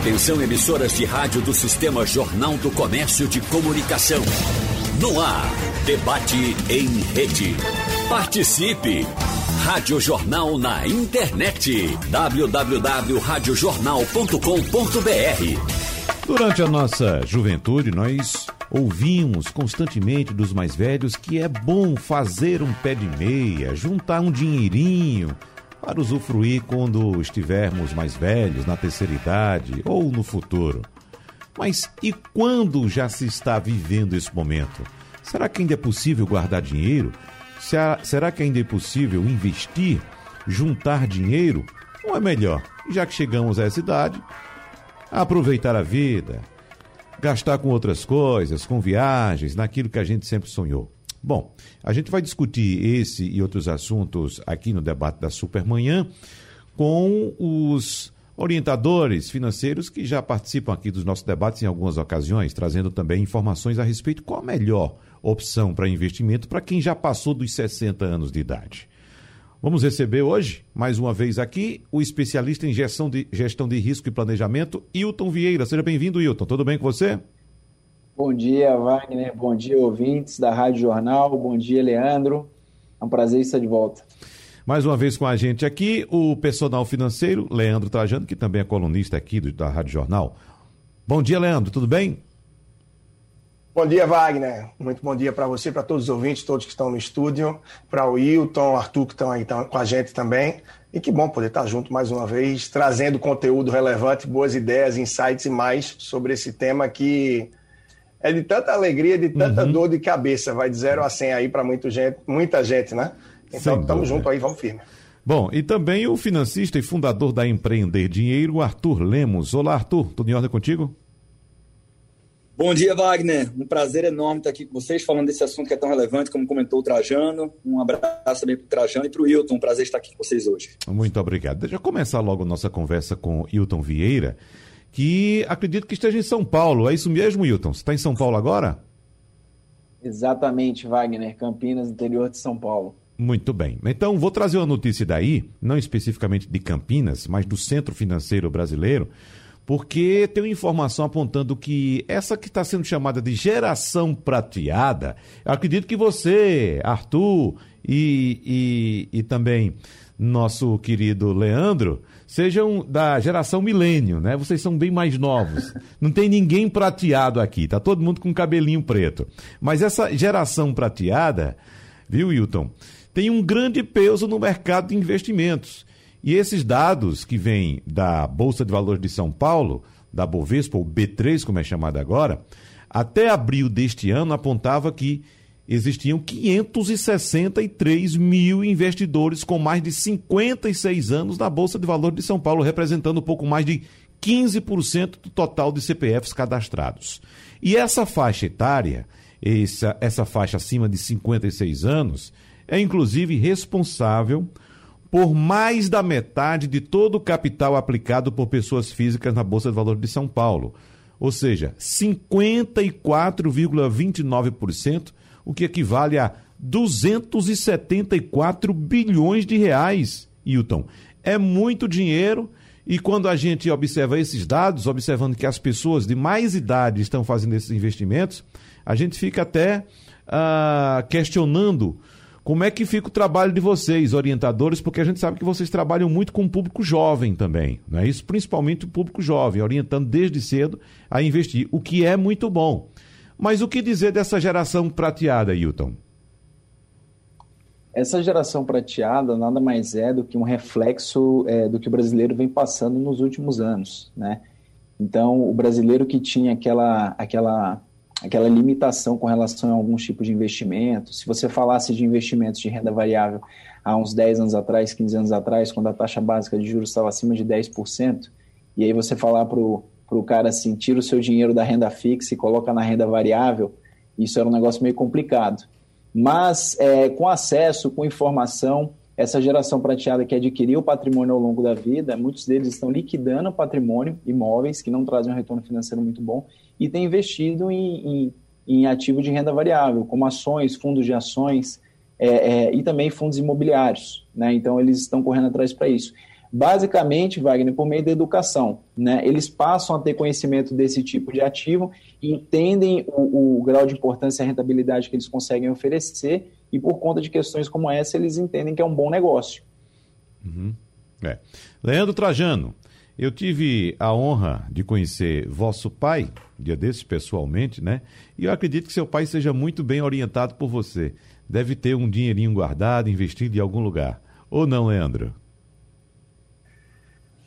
Atenção emissoras de rádio do Sistema Jornal do Comércio de Comunicação. No ar, debate em rede. Participe! Rádio Jornal na internet. www.radiojornal.com.br Durante a nossa juventude, nós ouvimos constantemente dos mais velhos que é bom fazer um pé de meia, juntar um dinheirinho para usufruir quando estivermos mais velhos, na terceira idade ou no futuro. Mas e quando já se está vivendo esse momento? Será que ainda é possível guardar dinheiro? Será que ainda é possível investir, juntar dinheiro? Ou é melhor, já que chegamos a essa idade, aproveitar a vida, gastar com outras coisas, com viagens, naquilo que a gente sempre sonhou? Bom, a gente vai discutir esse e outros assuntos aqui no debate da Supermanhã com os orientadores financeiros que já participam aqui dos nossos debates em algumas ocasiões, trazendo também informações a respeito qual a melhor opção para investimento para quem já passou dos 60 anos de idade. Vamos receber hoje, mais uma vez aqui, o especialista em gestão de, gestão de risco e planejamento, Hilton Vieira. Seja bem-vindo, Hilton. Tudo bem com você? Bom dia, Wagner. Bom dia, ouvintes da Rádio Jornal. Bom dia, Leandro. É um prazer estar de volta. Mais uma vez com a gente aqui, o personal financeiro, Leandro Trajano, que também é colunista aqui do, da Rádio Jornal. Bom dia, Leandro. Tudo bem? Bom dia, Wagner. Muito bom dia para você, para todos os ouvintes, todos que estão no estúdio, para o Hilton, Arthur, que estão aí com a gente também. E que bom poder estar junto mais uma vez, trazendo conteúdo relevante, boas ideias, insights e mais sobre esse tema que é de tanta alegria, de tanta uhum. dor de cabeça. Vai de 0 a 100 aí para muita gente, muita gente, né? Então, estamos juntos aí, vamos firme. Bom, e também o financista e fundador da Empreender Dinheiro, Arthur Lemos. Olá, Arthur, tudo em ordem contigo? Bom dia, Wagner. Um prazer enorme estar aqui com vocês, falando desse assunto que é tão relevante, como comentou o Trajano. Um abraço também para o Trajano e para o Hilton. Um prazer estar aqui com vocês hoje. Muito obrigado. Deixa eu começar logo a nossa conversa com Hilton Vieira que acredito que esteja em São Paulo. É isso mesmo, Wilton? Você está em São Paulo agora? Exatamente, Wagner. Campinas, interior de São Paulo. Muito bem. Então, vou trazer uma notícia daí, não especificamente de Campinas, mas do Centro Financeiro Brasileiro, porque tem uma informação apontando que essa que está sendo chamada de geração prateada, eu acredito que você, Arthur e, e, e também nosso querido Leandro, sejam da geração milênio, né? Vocês são bem mais novos. Não tem ninguém prateado aqui, tá todo mundo com cabelinho preto. Mas essa geração prateada, viu, Wilton, tem um grande peso no mercado de investimentos. E esses dados que vêm da Bolsa de Valores de São Paulo, da Bovespa, ou B3, como é chamada agora, até abril deste ano apontava que existiam 563 mil investidores com mais de 56 anos na Bolsa de Valores de São Paulo, representando pouco mais de 15% do total de CPFs cadastrados. E essa faixa etária, essa, essa faixa acima de 56 anos, é inclusive responsável por mais da metade de todo o capital aplicado por pessoas físicas na Bolsa de Valores de São Paulo. Ou seja, 54,29% o que equivale a 274 bilhões de reais, Hilton. É muito dinheiro e quando a gente observa esses dados, observando que as pessoas de mais idade estão fazendo esses investimentos, a gente fica até uh, questionando como é que fica o trabalho de vocês, orientadores, porque a gente sabe que vocês trabalham muito com o público jovem também, não é isso? Principalmente o público jovem, orientando desde cedo a investir, o que é muito bom. Mas o que dizer dessa geração prateada, Hilton? Essa geração prateada nada mais é do que um reflexo é, do que o brasileiro vem passando nos últimos anos, né? Então, o brasileiro que tinha aquela, aquela, aquela limitação com relação a alguns tipos de investimento, se você falasse de investimentos de renda variável há uns 10 anos atrás, 15 anos atrás, quando a taxa básica de juros estava acima de 10%, e aí você falar para o para o cara assim, tira o seu dinheiro da renda fixa e coloca na renda variável, isso era um negócio meio complicado. Mas é, com acesso, com informação, essa geração prateada que adquiriu patrimônio ao longo da vida, muitos deles estão liquidando patrimônio, imóveis, que não trazem um retorno financeiro muito bom, e têm investido em, em, em ativo de renda variável, como ações, fundos de ações é, é, e também fundos imobiliários. Né? Então, eles estão correndo atrás para isso. Basicamente, Wagner, por meio da educação. Né? Eles passam a ter conhecimento desse tipo de ativo, entendem o, o grau de importância e rentabilidade que eles conseguem oferecer, e por conta de questões como essa, eles entendem que é um bom negócio. Uhum. É. Leandro Trajano, eu tive a honra de conhecer vosso pai, dia desses pessoalmente, né? E eu acredito que seu pai seja muito bem orientado por você. Deve ter um dinheirinho guardado, investido em algum lugar. Ou não, Leandro?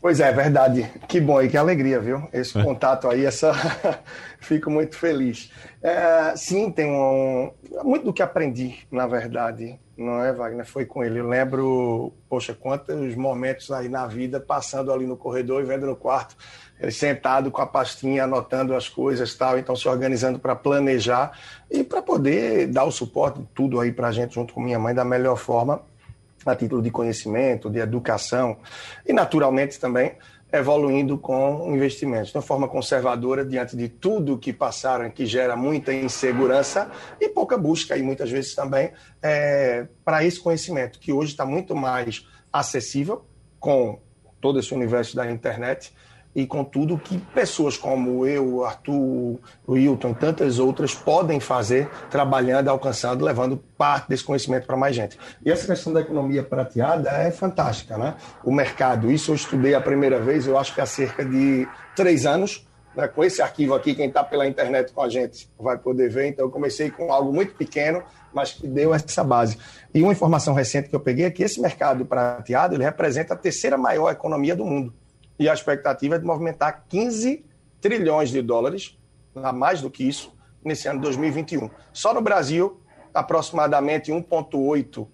Pois é, verdade. Que bom e que alegria, viu? Esse contato aí, essa. Fico muito feliz. É, sim, tem um. Muito do que aprendi, na verdade, não é, Wagner? Foi com ele. Eu lembro, poxa, quantos momentos aí na vida, passando ali no corredor e vendo no quarto, ele sentado com a pastinha, anotando as coisas tal, então se organizando para planejar e para poder dar o suporte, tudo aí para a gente, junto com minha mãe, da melhor forma a título de conhecimento, de educação e, naturalmente, também evoluindo com investimentos. De uma forma conservadora diante de tudo que passaram, que gera muita insegurança e pouca busca, e muitas vezes também, é, para esse conhecimento, que hoje está muito mais acessível com todo esse universo da internet e com tudo que pessoas como eu, Arthur, o Hilton tantas outras podem fazer trabalhando, alcançando, levando parte desse conhecimento para mais gente. E essa questão da economia prateada é fantástica, né? O mercado, isso eu estudei a primeira vez, eu acho que há cerca de três anos, né? com esse arquivo aqui, quem está pela internet com a gente vai poder ver. Então, eu comecei com algo muito pequeno, mas que deu essa base. E uma informação recente que eu peguei é que esse mercado prateado ele representa a terceira maior economia do mundo e a expectativa é de movimentar 15 trilhões de dólares, a mais do que isso, nesse ano de 2021. Só no Brasil, aproximadamente 1,8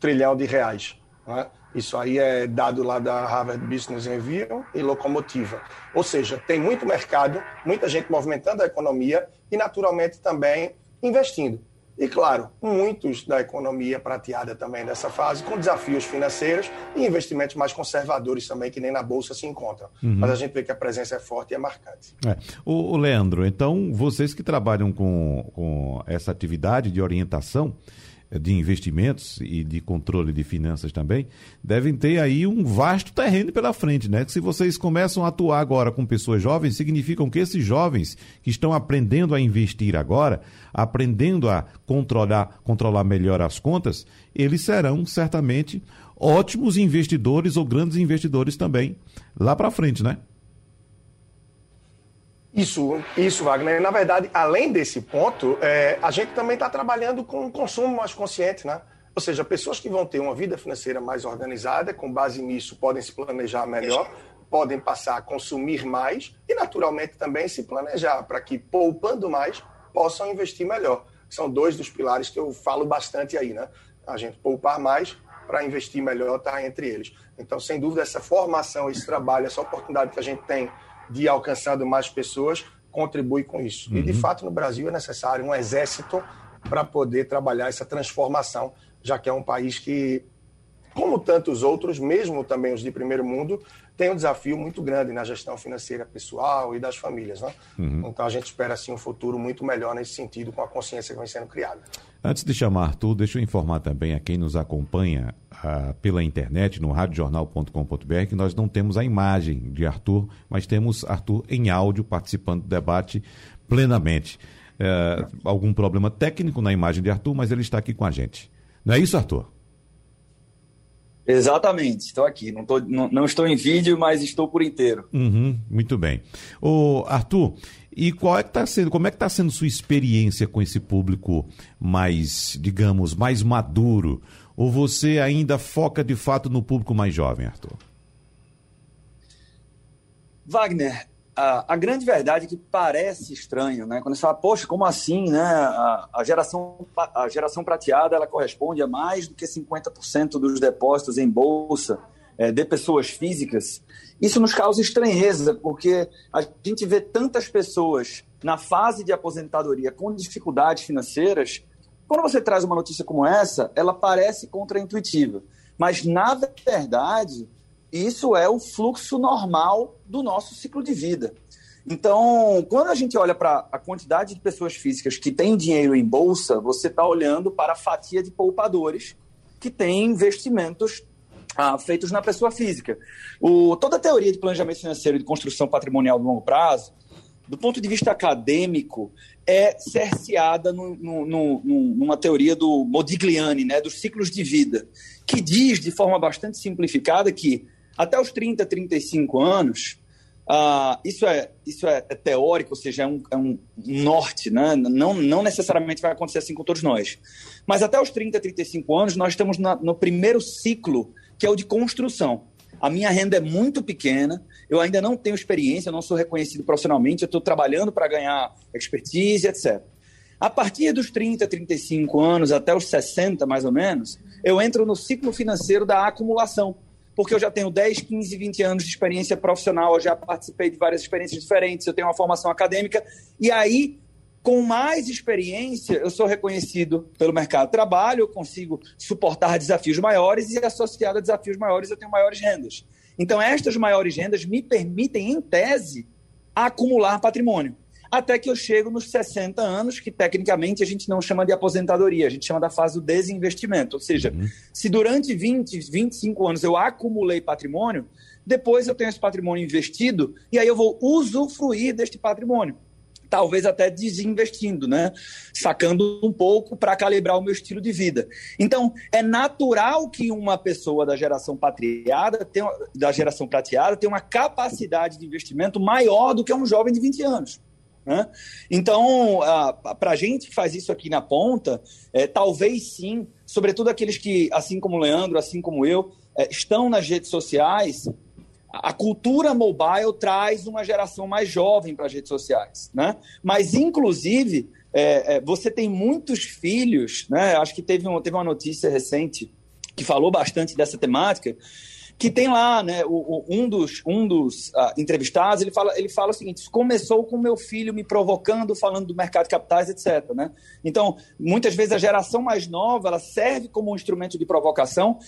trilhão de reais. Né? Isso aí é dado lá da Harvard Business Review e Locomotiva. Ou seja, tem muito mercado, muita gente movimentando a economia e, naturalmente, também investindo. E, claro, muitos da economia prateada também nessa fase, com desafios financeiros e investimentos mais conservadores também, que nem na Bolsa se encontram. Uhum. Mas a gente vê que a presença é forte e é marcante. É. O, o Leandro, então, vocês que trabalham com, com essa atividade de orientação, de investimentos e de controle de finanças também, devem ter aí um vasto terreno pela frente, né? Que se vocês começam a atuar agora com pessoas jovens, significam que esses jovens que estão aprendendo a investir agora, aprendendo a controlar, controlar melhor as contas, eles serão certamente ótimos investidores ou grandes investidores também lá para frente, né? Isso, isso, Wagner. Na verdade, além desse ponto, é, a gente também está trabalhando com um consumo mais consciente, né? Ou seja, pessoas que vão ter uma vida financeira mais organizada, com base nisso, podem se planejar melhor, podem passar a consumir mais e, naturalmente, também se planejar para que, poupando mais, possam investir melhor. São dois dos pilares que eu falo bastante aí, né? A gente poupar mais para investir melhor está entre eles. Então, sem dúvida, essa formação, esse trabalho, essa oportunidade que a gente tem de alcançando mais pessoas contribui com isso. Uhum. E, de uhum. fato, no Brasil é necessário um exército para poder trabalhar essa transformação, já que é um país que, como tantos outros, mesmo também os de primeiro mundo, tem um desafio muito grande na gestão financeira pessoal e das famílias. Né? Uhum. Então, a gente espera, assim, um futuro muito melhor nesse sentido, com a consciência que vem sendo criada. Antes de chamar Arthur, deixa eu informar também a quem nos acompanha ah, pela internet, no radiojornal.com.br, que nós não temos a imagem de Arthur, mas temos Arthur em áudio participando do debate plenamente. É, algum problema técnico na imagem de Arthur, mas ele está aqui com a gente. Não é isso, Arthur? Exatamente, estou aqui. Não, tô, não, não, estou em vídeo, mas estou por inteiro. Uhum, muito bem. Ô, Arthur, e qual é que tá sendo, como é que está sendo sua experiência com esse público mais, digamos, mais maduro? Ou você ainda foca de fato no público mais jovem, Arthur? Wagner, a, a, grande verdade é que parece estranho, né? Quando você fala, poxa, como assim, né? A, a, geração, a geração prateada ela corresponde a mais do que 50% dos depósitos em bolsa é, de pessoas físicas. Isso nos causa estranheza, porque a gente vê tantas pessoas na fase de aposentadoria com dificuldades financeiras. Quando você traz uma notícia como essa, ela parece contraintuitiva. Mas, na verdade, isso é o fluxo normal do nosso ciclo de vida. Então, quando a gente olha para a quantidade de pessoas físicas que têm dinheiro em bolsa, você está olhando para a fatia de poupadores que têm investimentos ah, feitos na pessoa física. O, toda a teoria de planejamento financeiro e de construção patrimonial de longo prazo, do ponto de vista acadêmico, é cerceada no, no, no, numa teoria do Modigliani, né, dos ciclos de vida, que diz de forma bastante simplificada que até os 30, 35 anos, ah, isso, é, isso é, é, teórico, ou seja, é um, é um norte, né? não, não necessariamente vai acontecer assim com todos nós. Mas até os 30, 35 anos, nós estamos na, no primeiro ciclo, que é o de construção. A minha renda é muito pequena, eu ainda não tenho experiência, não sou reconhecido profissionalmente, eu estou trabalhando para ganhar expertise, etc. A partir dos 30, 35 anos até os 60, mais ou menos, eu entro no ciclo financeiro da acumulação, porque eu já tenho 10, 15, 20 anos de experiência profissional, eu já participei de várias experiências diferentes, eu tenho uma formação acadêmica, e aí com mais experiência, eu sou reconhecido pelo mercado de trabalho, eu consigo suportar desafios maiores e, associado a desafios maiores, eu tenho maiores rendas. Então, estas maiores rendas me permitem, em tese, acumular patrimônio. Até que eu chego nos 60 anos, que tecnicamente a gente não chama de aposentadoria, a gente chama da fase do desinvestimento. Ou seja, uhum. se durante 20, 25 anos eu acumulei patrimônio, depois eu tenho esse patrimônio investido e aí eu vou usufruir deste patrimônio talvez até desinvestindo, né? Sacando um pouco para calibrar o meu estilo de vida. Então, é natural que uma pessoa da geração patriada, tenha, da geração prateada, tenha uma capacidade de investimento maior do que um jovem de 20 anos. Né? Então, para a gente que faz isso aqui na ponta, é, talvez sim, sobretudo aqueles que, assim como o Leandro, assim como eu, é, estão nas redes sociais, a cultura mobile traz uma geração mais jovem para as redes sociais, né? Mas, inclusive, é, é, você tem muitos filhos, né? Acho que teve, um, teve uma notícia recente que falou bastante dessa temática, que tem lá, né? O, o, um dos, um dos uh, entrevistados, ele fala, ele fala o seguinte: começou com meu filho me provocando, falando do mercado de capitais, etc. Né? Então, muitas vezes a geração mais nova ela serve como um instrumento de provocação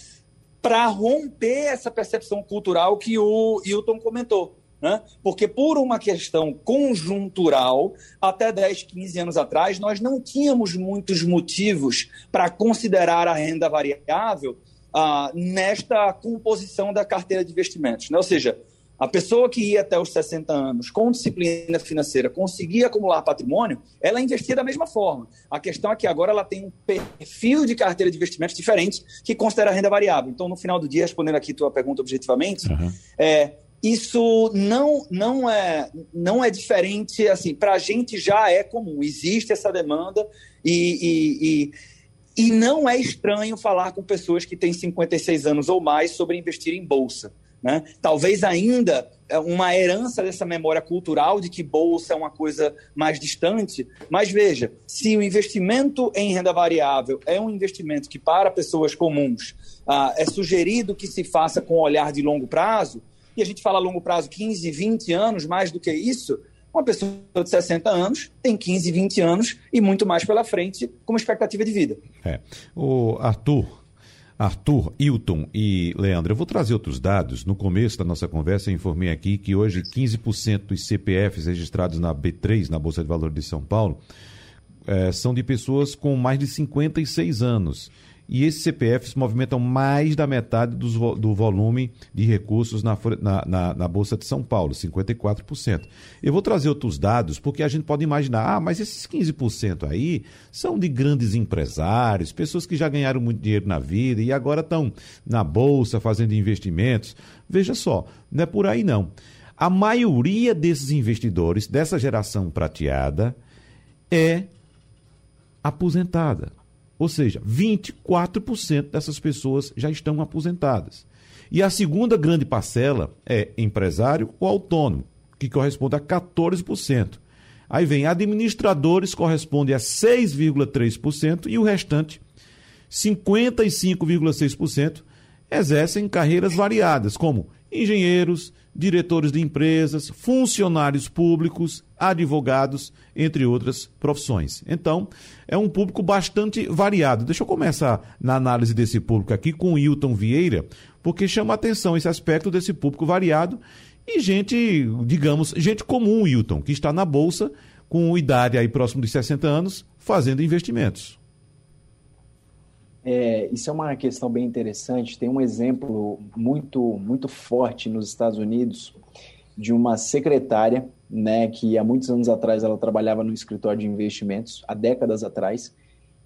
para romper essa percepção cultural que o Hilton comentou. Né? Porque, por uma questão conjuntural, até 10, 15 anos atrás, nós não tínhamos muitos motivos para considerar a renda variável ah, nesta composição da carteira de investimentos. Né? Ou seja, a pessoa que ia até os 60 anos com disciplina financeira conseguia acumular patrimônio, ela investia da mesma forma. A questão é que agora ela tem um perfil de carteira de investimentos diferente que considera renda variável. Então, no final do dia, respondendo aqui tua pergunta objetivamente, uhum. é, isso não, não, é, não é diferente, assim, para a gente já é comum, existe essa demanda e, e, e, e não é estranho falar com pessoas que têm 56 anos ou mais sobre investir em bolsa. Né? Talvez ainda é, uma herança dessa memória cultural de que bolsa é uma coisa mais distante, mas veja, se o investimento em renda variável é um investimento que para pessoas comuns ah, é sugerido que se faça com olhar de longo prazo, e a gente fala longo prazo 15, 20 anos, mais do que isso, uma pessoa de 60 anos tem 15, 20 anos e muito mais pela frente como expectativa de vida. É. O Arthur, Arthur, Hilton e Leandro, eu vou trazer outros dados. No começo da nossa conversa, eu informei aqui que hoje 15% dos CPFs registrados na B3, na Bolsa de Valores de São Paulo, é, são de pessoas com mais de 56 anos e esses CPFs movimentam mais da metade do, do volume de recursos na, na, na, Bolsa de São Paulo, 54%. Eu vou trazer outros dados, porque a gente pode imaginar, ah, mas esses 15% aí são de grandes empresários, pessoas que já ganharam muito dinheiro na vida e agora estão na Bolsa fazendo investimentos. Veja só, não é por aí não. A maioria desses investidores, dessa geração prateada, é aposentada. Ou seja, 24% dessas pessoas já estão aposentadas. E a segunda grande parcela é empresário ou autônomo, que corresponde a 14%. Aí vem administradores, corresponde a 6,3%, e o restante, 55,6%, exercem carreiras variadas, como engenheiros, diretores de empresas, funcionários públicos, advogados, entre outras profissões. Então, é um público bastante variado. Deixa eu começar na análise desse público aqui com o Hilton Vieira, porque chama atenção esse aspecto desse público variado e gente, digamos, gente comum, Hilton, que está na bolsa com idade aí próximo dos 60 anos, fazendo investimentos. É, isso é uma questão bem interessante. Tem um exemplo muito, muito forte nos Estados Unidos de uma secretária, né, que há muitos anos atrás ela trabalhava no escritório de investimentos, há décadas atrás,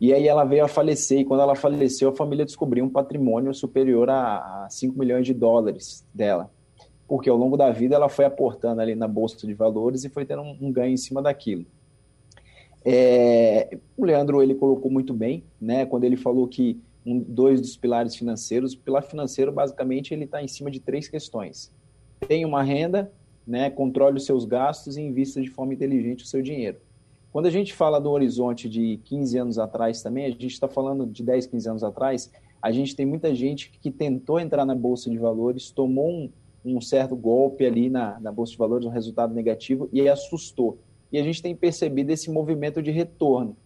e aí ela veio a falecer, e quando ela faleceu, a família descobriu um patrimônio superior a, a 5 milhões de dólares dela. Porque ao longo da vida ela foi aportando ali na bolsa de valores e foi tendo um, um ganho em cima daquilo. É, o Leandro ele colocou muito bem, né, quando ele falou que um, dois dos pilares financeiros, o pilar financeiro basicamente ele está em cima de três questões. Tem uma renda, né, controle os seus gastos e invista de forma inteligente o seu dinheiro. Quando a gente fala do horizonte de 15 anos atrás também, a gente está falando de 10, 15 anos atrás, a gente tem muita gente que tentou entrar na Bolsa de Valores, tomou um, um certo golpe ali na, na Bolsa de Valores, um resultado negativo, e assustou e a gente tem percebido esse movimento de retorno.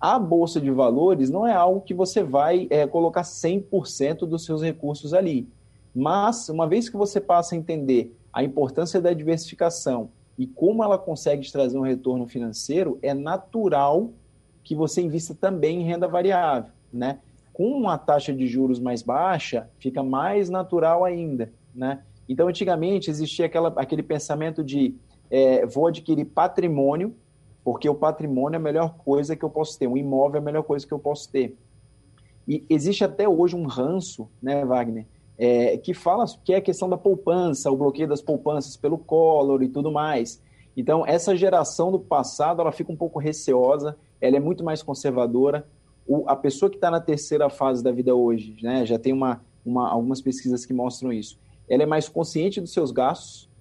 A Bolsa de Valores não é algo que você vai é, colocar 100% dos seus recursos ali. Mas, uma vez que você passa a entender a importância da diversificação e como ela consegue trazer um retorno financeiro, é natural que você invista também em renda variável. Né? Com uma taxa de juros mais baixa, fica mais natural ainda. Né? Então, antigamente existia aquela, aquele pensamento de é, vou adquirir patrimônio, porque o patrimônio é a melhor coisa que eu posso ter, um imóvel é a melhor coisa que eu posso ter. E existe até hoje um ranço, né, Wagner, é, que fala que é a questão da poupança, o bloqueio das poupanças pelo Collor e tudo mais. Então, essa geração do passado, ela fica um pouco receosa, ela é muito mais conservadora. O, a pessoa que está na terceira fase da vida hoje, né, já tem uma, uma, algumas pesquisas que mostram isso, ela é mais consciente dos seus gastos,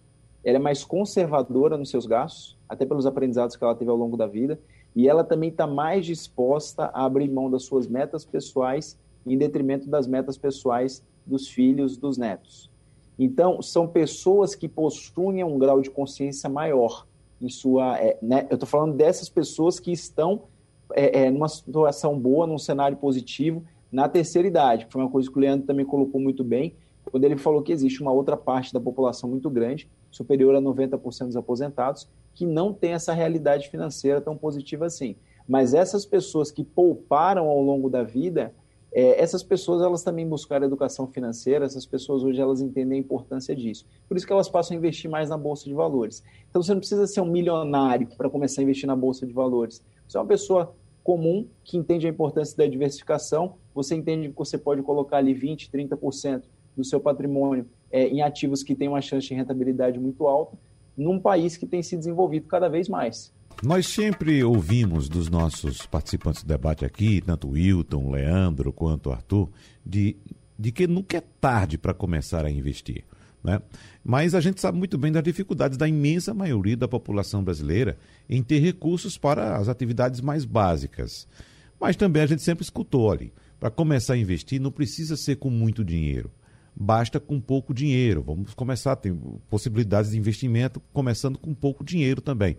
ela é mais conservadora nos seus gastos, até pelos aprendizados que ela teve ao longo da vida, e ela também está mais disposta a abrir mão das suas metas pessoais em detrimento das metas pessoais dos filhos, dos netos. Então, são pessoas que possuem um grau de consciência maior em sua. É, né? Eu estou falando dessas pessoas que estão é, é, numa situação boa, num cenário positivo, na terceira idade, que foi uma coisa que o Leandro também colocou muito bem, quando ele falou que existe uma outra parte da população muito grande superior a 90% dos aposentados, que não tem essa realidade financeira tão positiva assim. Mas essas pessoas que pouparam ao longo da vida, é, essas pessoas elas também buscaram educação financeira, essas pessoas hoje elas entendem a importância disso. Por isso que elas passam a investir mais na bolsa de valores. Então você não precisa ser um milionário para começar a investir na bolsa de valores. Você é uma pessoa comum que entende a importância da diversificação, você entende que você pode colocar ali 20, 30% do seu patrimônio é, em ativos que têm uma chance de rentabilidade muito alta, num país que tem se desenvolvido cada vez mais. Nós sempre ouvimos dos nossos participantes do debate aqui, tanto Wilton, Leandro quanto o Arthur, de, de que nunca é tarde para começar a investir. Né? Mas a gente sabe muito bem das dificuldades da imensa maioria da população brasileira em ter recursos para as atividades mais básicas. Mas também a gente sempre escutou ali, para começar a investir não precisa ser com muito dinheiro basta com pouco dinheiro. Vamos começar, tem possibilidades de investimento, começando com pouco dinheiro também.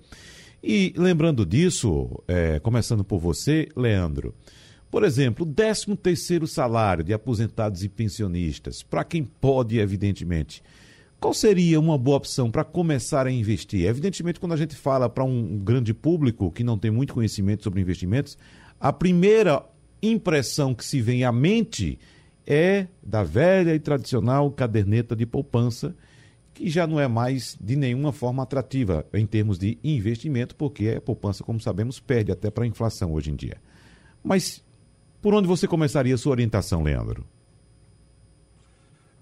E lembrando disso, é, começando por você, Leandro, por exemplo, o 13 terceiro salário de aposentados e pensionistas, para quem pode, evidentemente, qual seria uma boa opção para começar a investir? Evidentemente, quando a gente fala para um grande público que não tem muito conhecimento sobre investimentos, a primeira impressão que se vem à mente é da velha e tradicional caderneta de poupança, que já não é mais de nenhuma forma atrativa em termos de investimento, porque a poupança, como sabemos, perde até para a inflação hoje em dia. Mas por onde você começaria a sua orientação, Leandro?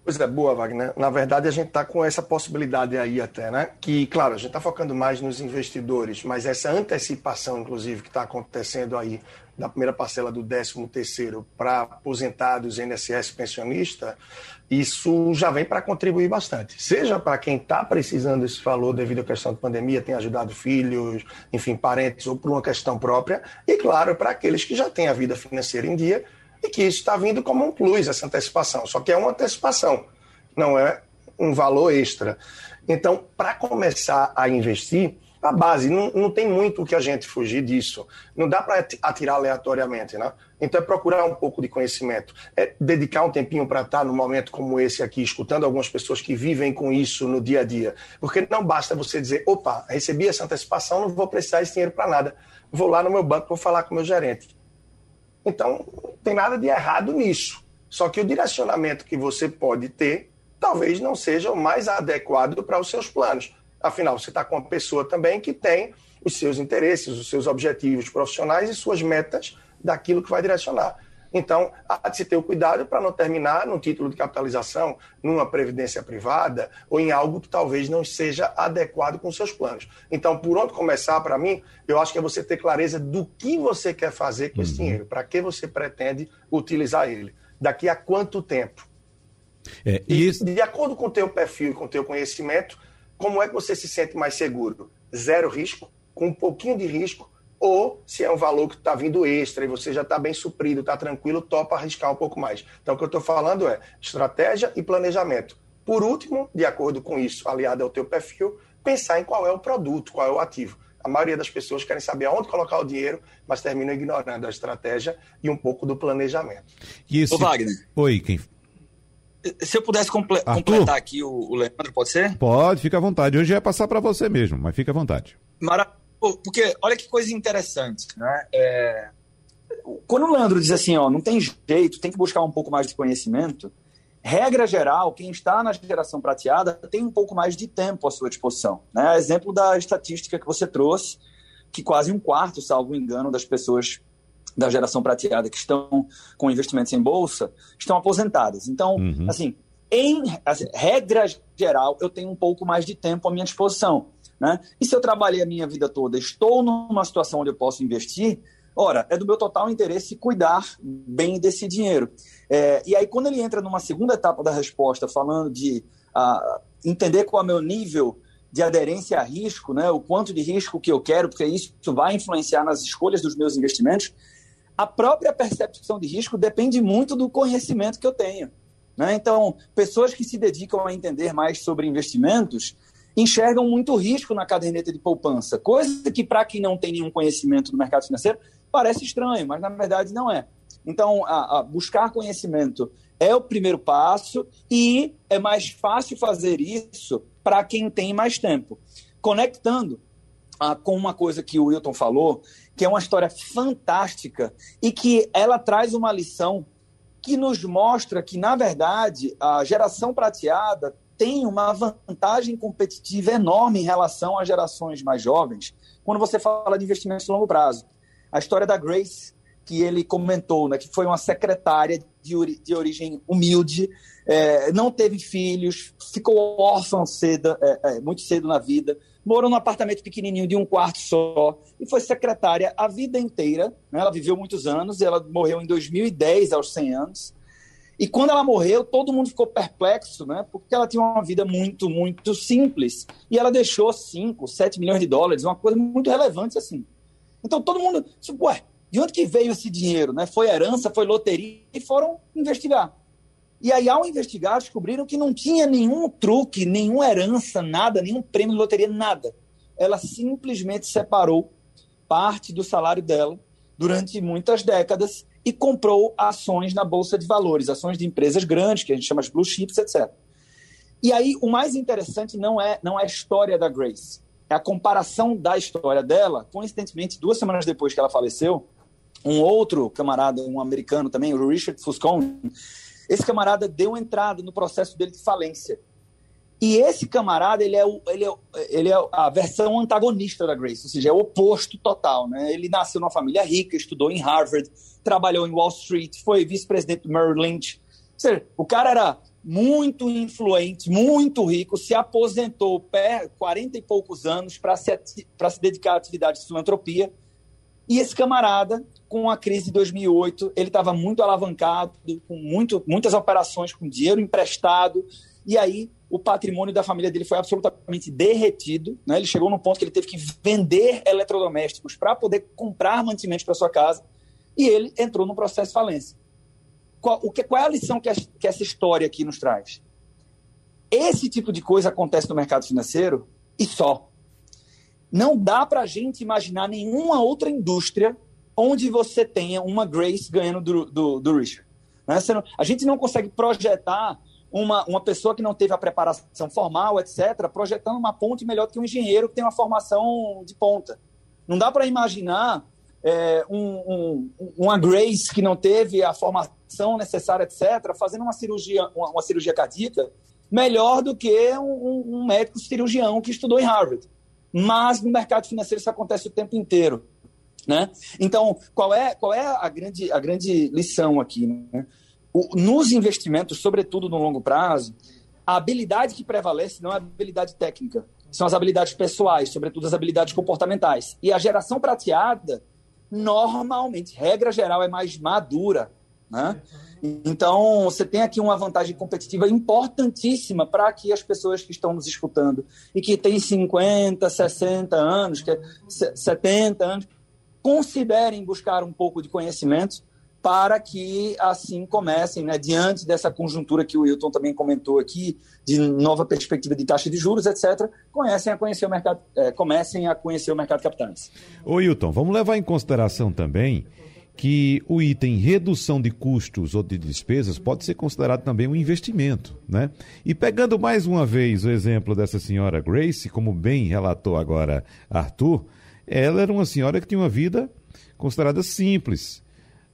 Pois é, boa, Wagner. Na verdade, a gente está com essa possibilidade aí até, né? Que, claro, a gente está focando mais nos investidores, mas essa antecipação, inclusive, que está acontecendo aí da primeira parcela do 13 terceiro para aposentados INSS pensionista, isso já vem para contribuir bastante. Seja para quem está precisando desse valor devido à questão da pandemia, tem ajudado filhos, enfim, parentes, ou por uma questão própria, e, claro, para aqueles que já têm a vida financeira em dia e que isso está vindo como um plus, essa antecipação. Só que é uma antecipação, não é um valor extra. Então, para começar a investir, a base, não, não tem muito o que a gente fugir disso. Não dá para atirar aleatoriamente, né? Então é procurar um pouco de conhecimento. É dedicar um tempinho para estar num momento como esse aqui, escutando algumas pessoas que vivem com isso no dia a dia. Porque não basta você dizer, opa, recebi essa antecipação, não vou precisar desse dinheiro para nada. Vou lá no meu banco, vou falar com o meu gerente. Então, tem nada de errado nisso. Só que o direcionamento que você pode ter talvez não seja o mais adequado para os seus planos. Afinal, você está com uma pessoa também que tem os seus interesses, os seus objetivos profissionais e suas metas daquilo que vai direcionar. Então, há de se ter o cuidado para não terminar num título de capitalização, numa previdência privada ou em algo que talvez não seja adequado com seus planos. Então, por onde começar, para mim, eu acho que é você ter clareza do que você quer fazer com uhum. esse dinheiro, para que você pretende utilizar ele, daqui a quanto tempo. É, e isso... De acordo com o teu perfil e com o teu conhecimento, como é que você se sente mais seguro? Zero risco, com um pouquinho de risco ou se é um valor que está vindo extra e você já está bem suprido, está tranquilo, topa arriscar um pouco mais. Então, o que eu estou falando é estratégia e planejamento. Por último, de acordo com isso, aliado ao teu perfil, pensar em qual é o produto, qual é o ativo. A maioria das pessoas querem saber aonde colocar o dinheiro, mas terminam ignorando a estratégia e um pouco do planejamento. Isso. Ô, Wagner. Oi, quem? Se eu pudesse comple Arthur? completar aqui o, o Leandro, pode ser? Pode, fica à vontade. Hoje ia passar para você mesmo, mas fica à vontade. Maravilha. Porque olha que coisa interessante, né? É, quando o Leandro diz assim, ó, não tem jeito, tem que buscar um pouco mais de conhecimento, regra geral, quem está na geração prateada tem um pouco mais de tempo à sua disposição. Né? Exemplo da estatística que você trouxe, que quase um quarto, salvo engano, das pessoas da geração prateada que estão com investimentos em bolsa estão aposentadas. Então, uhum. assim, em assim, regra geral, eu tenho um pouco mais de tempo à minha disposição. Né? E se eu trabalhei a minha vida toda, estou numa situação onde eu posso investir, ora, é do meu total interesse cuidar bem desse dinheiro. É, e aí, quando ele entra numa segunda etapa da resposta, falando de uh, entender qual é o meu nível de aderência a risco, né, o quanto de risco que eu quero, porque isso vai influenciar nas escolhas dos meus investimentos, a própria percepção de risco depende muito do conhecimento que eu tenho. Né? Então, pessoas que se dedicam a entender mais sobre investimentos, enxergam muito risco na caderneta de poupança, coisa que, para quem não tem nenhum conhecimento do mercado financeiro, parece estranho, mas na verdade não é. Então, a, a buscar conhecimento é o primeiro passo e é mais fácil fazer isso para quem tem mais tempo. Conectando ah, com uma coisa que o Wilton falou, que é uma história fantástica e que ela traz uma lição que nos mostra que, na verdade, a geração prateada tem uma vantagem competitiva enorme em relação às gerações mais jovens quando você fala de investimentos de longo prazo. A história da Grace, que ele comentou, né, que foi uma secretária de, ori de origem humilde, é, não teve filhos, ficou órfã cedo, é, é, muito cedo na vida, morou num apartamento pequenininho de um quarto só e foi secretária a vida inteira. Né? Ela viveu muitos anos, ela morreu em 2010, aos 100 anos. E quando ela morreu, todo mundo ficou perplexo, né? Porque ela tinha uma vida muito, muito simples. E ela deixou 5, 7 milhões de dólares, uma coisa muito relevante assim. Então todo mundo, ué, de onde que veio esse dinheiro? Né? Foi herança, foi loteria, e foram investigar. E aí, ao investigar, descobriram que não tinha nenhum truque, nenhuma herança, nada, nenhum prêmio de loteria, nada. Ela simplesmente separou parte do salário dela durante muitas décadas e comprou ações na bolsa de valores, ações de empresas grandes, que a gente chama de blue chips, etc. E aí o mais interessante não é não é a história da Grace, é a comparação da história dela. Coincidentemente, duas semanas depois que ela faleceu, um outro camarada, um americano também, o Richard Fuscon, esse camarada deu entrada no processo dele de falência. E esse camarada, ele é, o, ele, é, ele é a versão antagonista da Grace, ou seja, é o oposto total. Né? Ele nasceu numa família rica, estudou em Harvard, trabalhou em Wall Street, foi vice-presidente do Merrill Lynch. Ou seja, o cara era muito influente, muito rico, se aposentou 40 e poucos anos para se, se dedicar à atividade de filantropia. E esse camarada, com a crise de 2008, ele estava muito alavancado, com muito, muitas operações com dinheiro emprestado, e aí o patrimônio da família dele foi absolutamente derretido. Né? Ele chegou num ponto que ele teve que vender eletrodomésticos para poder comprar mantimentos para sua casa e ele entrou no processo de falência. Qual, o que, qual é a lição que, a, que essa história aqui nos traz? Esse tipo de coisa acontece no mercado financeiro e só. Não dá para a gente imaginar nenhuma outra indústria onde você tenha uma Grace ganhando do, do, do Richard. Né? Não, a gente não consegue projetar uma, uma pessoa que não teve a preparação formal, etc., projetando uma ponte melhor do que um engenheiro que tem uma formação de ponta. Não dá para imaginar é, um, um, uma Grace que não teve a formação necessária, etc., fazendo uma cirurgia, uma, uma cirurgia cardíaca melhor do que um, um, médico cirurgião que estudou em Harvard. Mas no mercado financeiro isso acontece o tempo inteiro. Né? Então, qual é, qual é a, grande, a grande lição aqui? Né? O, nos investimentos, sobretudo no longo prazo, a habilidade que prevalece não é a habilidade técnica, são as habilidades pessoais, sobretudo as habilidades comportamentais. E a geração prateada, normalmente, regra geral, é mais madura. Né? Então, você tem aqui uma vantagem competitiva importantíssima para que as pessoas que estão nos escutando e que têm 50, 60 anos, que 70 anos, considerem buscar um pouco de conhecimento para que assim comecem, né, diante dessa conjuntura que o Wilton também comentou aqui, de nova perspectiva de taxa de juros, etc., comecem a conhecer o mercado, é, comecem a conhecer o mercado de capitais. Ô Wilton, vamos levar em consideração também que o item redução de custos ou de despesas pode ser considerado também um investimento, né? E pegando mais uma vez o exemplo dessa senhora Grace, como bem relatou agora Arthur, ela era uma senhora que tinha uma vida considerada simples.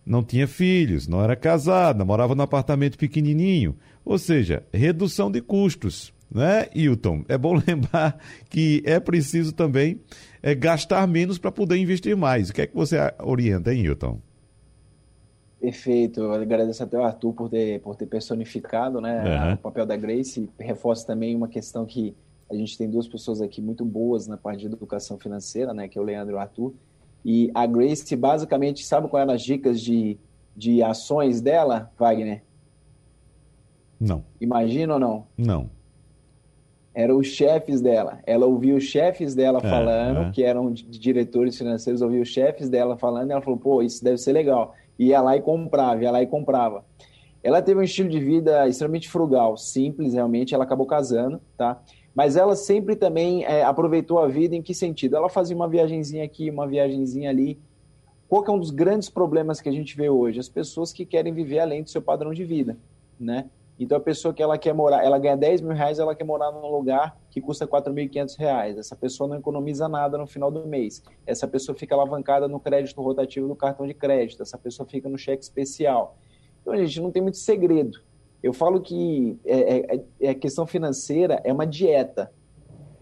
Não tinha filhos, não era casada, morava num apartamento pequenininho. Ou seja, redução de custos. Né, Hilton? É bom lembrar que é preciso também é, gastar menos para poder investir mais. O que é que você orienta, hein, Hilton? Perfeito. Eu agradeço até o Arthur por ter, por ter personificado né, uhum. o papel da Grace. Reforço também uma questão que a gente tem duas pessoas aqui muito boas na parte de educação financeira, né, que é o Leandro e o Arthur. E a Grace, basicamente, sabe quais eram as dicas de, de ações dela, Wagner? Não. Imagina ou não? Não. Eram os chefes dela. Ela ouvia os chefes dela é, falando, é. que eram diretores financeiros, ouvia os chefes dela falando, e ela falou, pô, isso deve ser legal. Ia lá e comprava, ia lá e comprava. Ela teve um estilo de vida extremamente frugal, simples, realmente. Ela acabou casando, tá? Mas ela sempre também é, aproveitou a vida em que sentido? Ela fazia uma viagenzinha aqui, uma viagenzinha ali. Qual que é um dos grandes problemas que a gente vê hoje? As pessoas que querem viver além do seu padrão de vida, né? Então a pessoa que ela quer morar, ela ganha 10 mil reais, ela quer morar num lugar que custa 4.500 reais. Essa pessoa não economiza nada no final do mês. Essa pessoa fica alavancada no crédito rotativo do cartão de crédito. Essa pessoa fica no cheque especial. Então, gente, não tem muito segredo. Eu falo que é, é, é, a questão financeira é uma dieta.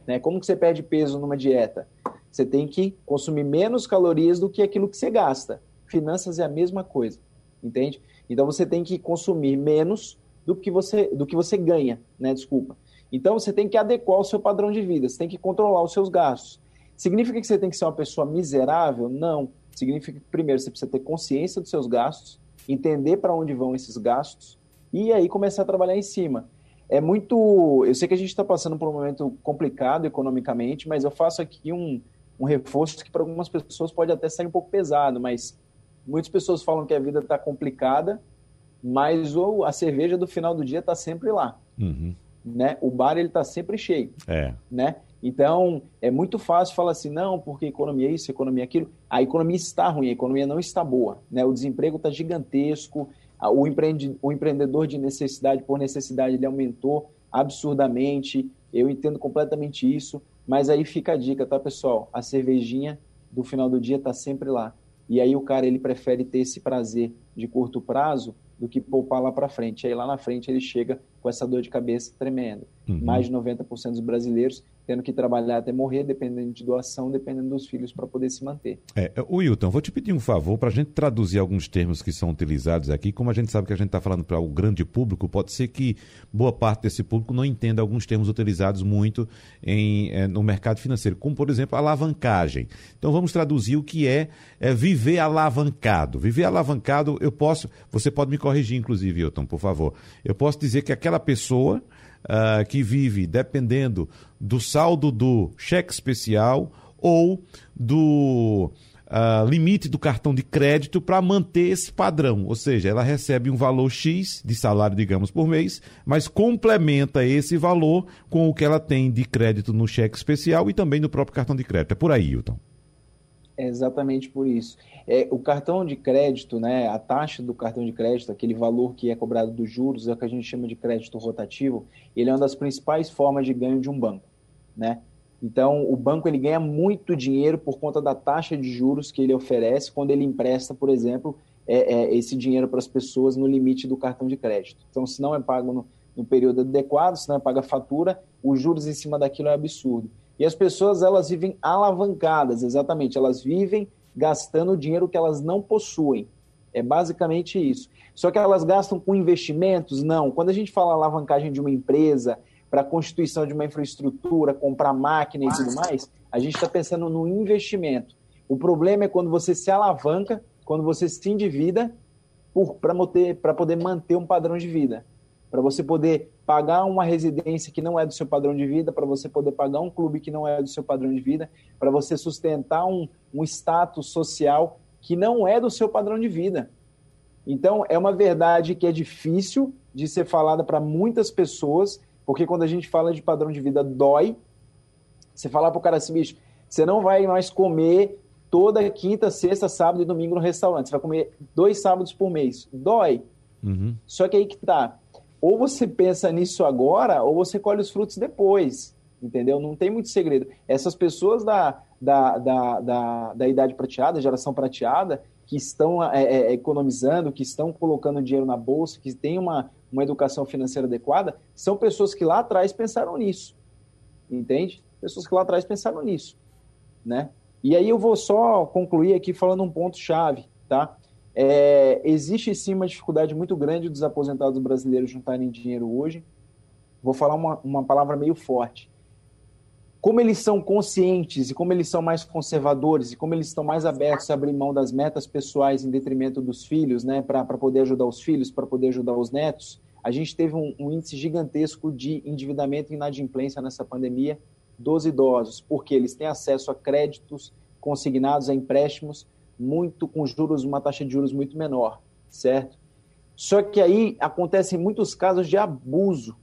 Né? Como que você perde peso numa dieta? Você tem que consumir menos calorias do que aquilo que você gasta. Finanças é a mesma coisa, entende? Então você tem que consumir menos do que você, do que você ganha, né? Desculpa. Então você tem que adequar o seu padrão de vida, você tem que controlar os seus gastos. Significa que você tem que ser uma pessoa miserável? Não. Significa que primeiro você precisa ter consciência dos seus gastos, entender para onde vão esses gastos e aí começar a trabalhar em cima. É muito. Eu sei que a gente está passando por um momento complicado economicamente, mas eu faço aqui um, um reforço que para algumas pessoas pode até sair um pouco pesado, mas muitas pessoas falam que a vida está complicada, mas ou a cerveja do final do dia está sempre lá. Uhum. Né? O bar ele está sempre cheio. É. Né? Então, é muito fácil falar assim, não, porque economia é isso, economia é aquilo. A economia está ruim, a economia não está boa. Né? O desemprego está gigantesco, o, empreende, o empreendedor de necessidade por necessidade ele aumentou absurdamente. Eu entendo completamente isso, mas aí fica a dica, tá, pessoal? A cervejinha do final do dia está sempre lá. E aí o cara ele prefere ter esse prazer de curto prazo do que poupar lá para frente. Aí lá na frente ele chega com essa dor de cabeça tremenda. Uhum. Mais de 90% dos brasileiros tendo que trabalhar até morrer, dependendo de doação, dependendo dos filhos para poder se manter. É, o Wilton, vou te pedir um favor para a gente traduzir alguns termos que são utilizados aqui. Como a gente sabe que a gente está falando para o grande público, pode ser que boa parte desse público não entenda alguns termos utilizados muito em, é, no mercado financeiro, como por exemplo alavancagem. Então vamos traduzir o que é, é viver alavancado. Viver alavancado, eu posso, você pode me corrigir, inclusive, Wilton, por favor. Eu posso dizer que aquela pessoa uh, que vive dependendo do saldo do cheque especial ou do uh, limite do cartão de crédito para manter esse padrão. Ou seja, ela recebe um valor X de salário, digamos, por mês, mas complementa esse valor com o que ela tem de crédito no cheque especial e também no próprio cartão de crédito. É por aí, Hilton. É exatamente por isso. É, o cartão de crédito, né, a taxa do cartão de crédito, aquele valor que é cobrado dos juros, é o que a gente chama de crédito rotativo, ele é uma das principais formas de ganho de um banco. Né? Então, o banco ele ganha muito dinheiro por conta da taxa de juros que ele oferece quando ele empresta, por exemplo, é, é, esse dinheiro para as pessoas no limite do cartão de crédito. Então, se não é pago no, no período adequado, se não é paga a fatura, os juros em cima daquilo é absurdo. E as pessoas elas vivem alavancadas, exatamente, elas vivem gastando o dinheiro que elas não possuem. É basicamente isso. Só que elas gastam com investimentos? Não. Quando a gente fala alavancagem de uma empresa, para a constituição de uma infraestrutura, comprar máquina e tudo mais, a gente está pensando no investimento. O problema é quando você se alavanca, quando você se endivida para poder manter um padrão de vida. Para você poder pagar uma residência que não é do seu padrão de vida, para você poder pagar um clube que não é do seu padrão de vida, para você sustentar um, um status social que não é do seu padrão de vida. Então, é uma verdade que é difícil de ser falada para muitas pessoas, porque quando a gente fala de padrão de vida, dói. Você falar para o cara assim, bicho, você não vai mais comer toda quinta, sexta, sábado e domingo no restaurante. Você vai comer dois sábados por mês. Dói. Uhum. Só que aí que tá. Ou você pensa nisso agora, ou você colhe os frutos depois. Entendeu? Não tem muito segredo. Essas pessoas da, da, da, da, da idade prateada, geração prateada, que estão é, é, economizando, que estão colocando dinheiro na bolsa, que têm uma, uma educação financeira adequada, são pessoas que lá atrás pensaram nisso. Entende? Pessoas que lá atrás pensaram nisso. Né? E aí eu vou só concluir aqui falando um ponto-chave. Tá? É, existe sim uma dificuldade muito grande dos aposentados brasileiros juntarem dinheiro hoje. Vou falar uma, uma palavra meio forte como eles são conscientes e como eles são mais conservadores e como eles estão mais abertos a abrir mão das metas pessoais em detrimento dos filhos, né, para poder ajudar os filhos, para poder ajudar os netos, a gente teve um, um, índice gigantesco de endividamento e inadimplência nessa pandemia dos idosos, porque eles têm acesso a créditos consignados a empréstimos muito com juros, uma taxa de juros muito menor, certo? Só que aí acontecem muitos casos de abuso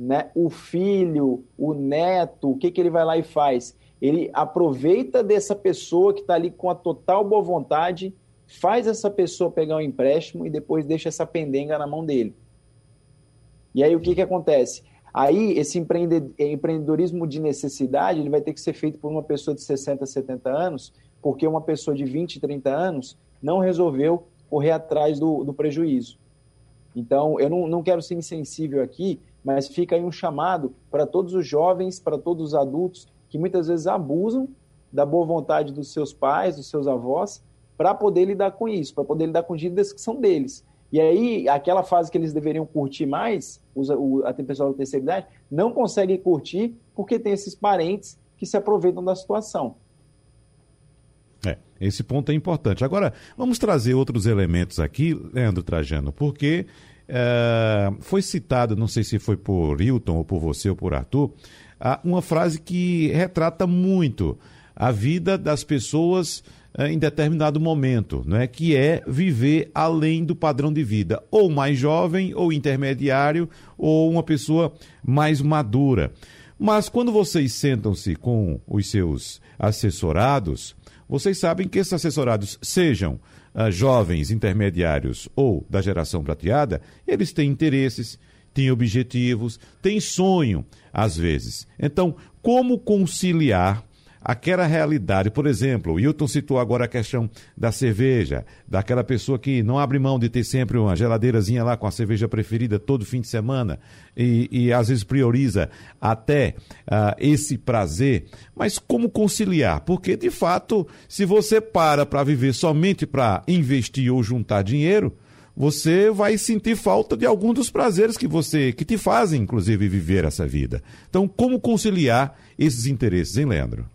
né, o filho, o neto, o que, que ele vai lá e faz? Ele aproveita dessa pessoa que está ali com a total boa vontade, faz essa pessoa pegar um empréstimo e depois deixa essa pendenga na mão dele. E aí o que, que acontece? Aí esse empreendedorismo de necessidade ele vai ter que ser feito por uma pessoa de 60, 70 anos, porque uma pessoa de 20, 30 anos não resolveu correr atrás do, do prejuízo. Então, eu não, não quero ser insensível aqui, mas fica aí um chamado para todos os jovens, para todos os adultos que muitas vezes abusam da boa vontade dos seus pais, dos seus avós, para poder lidar com isso, para poder lidar com dívidas que são deles. E aí, aquela fase que eles deveriam curtir mais, a pessoal da terceira idade, não conseguem curtir porque tem esses parentes que se aproveitam da situação. Esse ponto é importante. Agora, vamos trazer outros elementos aqui, Leandro Trajano, porque é, foi citado, não sei se foi por Hilton ou por você ou por Arthur, uma frase que retrata muito a vida das pessoas é, em determinado momento, não é? que é viver além do padrão de vida, ou mais jovem, ou intermediário, ou uma pessoa mais madura. Mas quando vocês sentam-se com os seus assessorados, vocês sabem que esses assessorados sejam uh, jovens intermediários ou da geração prateada, eles têm interesses, têm objetivos, têm sonho, às vezes. Então, como conciliar aquela realidade. Por exemplo, o Hilton citou agora a questão da cerveja, daquela pessoa que não abre mão de ter sempre uma geladeirazinha lá com a cerveja preferida todo fim de semana e, e às vezes prioriza até uh, esse prazer. Mas como conciliar? Porque, de fato, se você para para viver somente para investir ou juntar dinheiro, você vai sentir falta de algum dos prazeres que você que te fazem, inclusive, viver essa vida. Então, como conciliar esses interesses, hein, Leandro?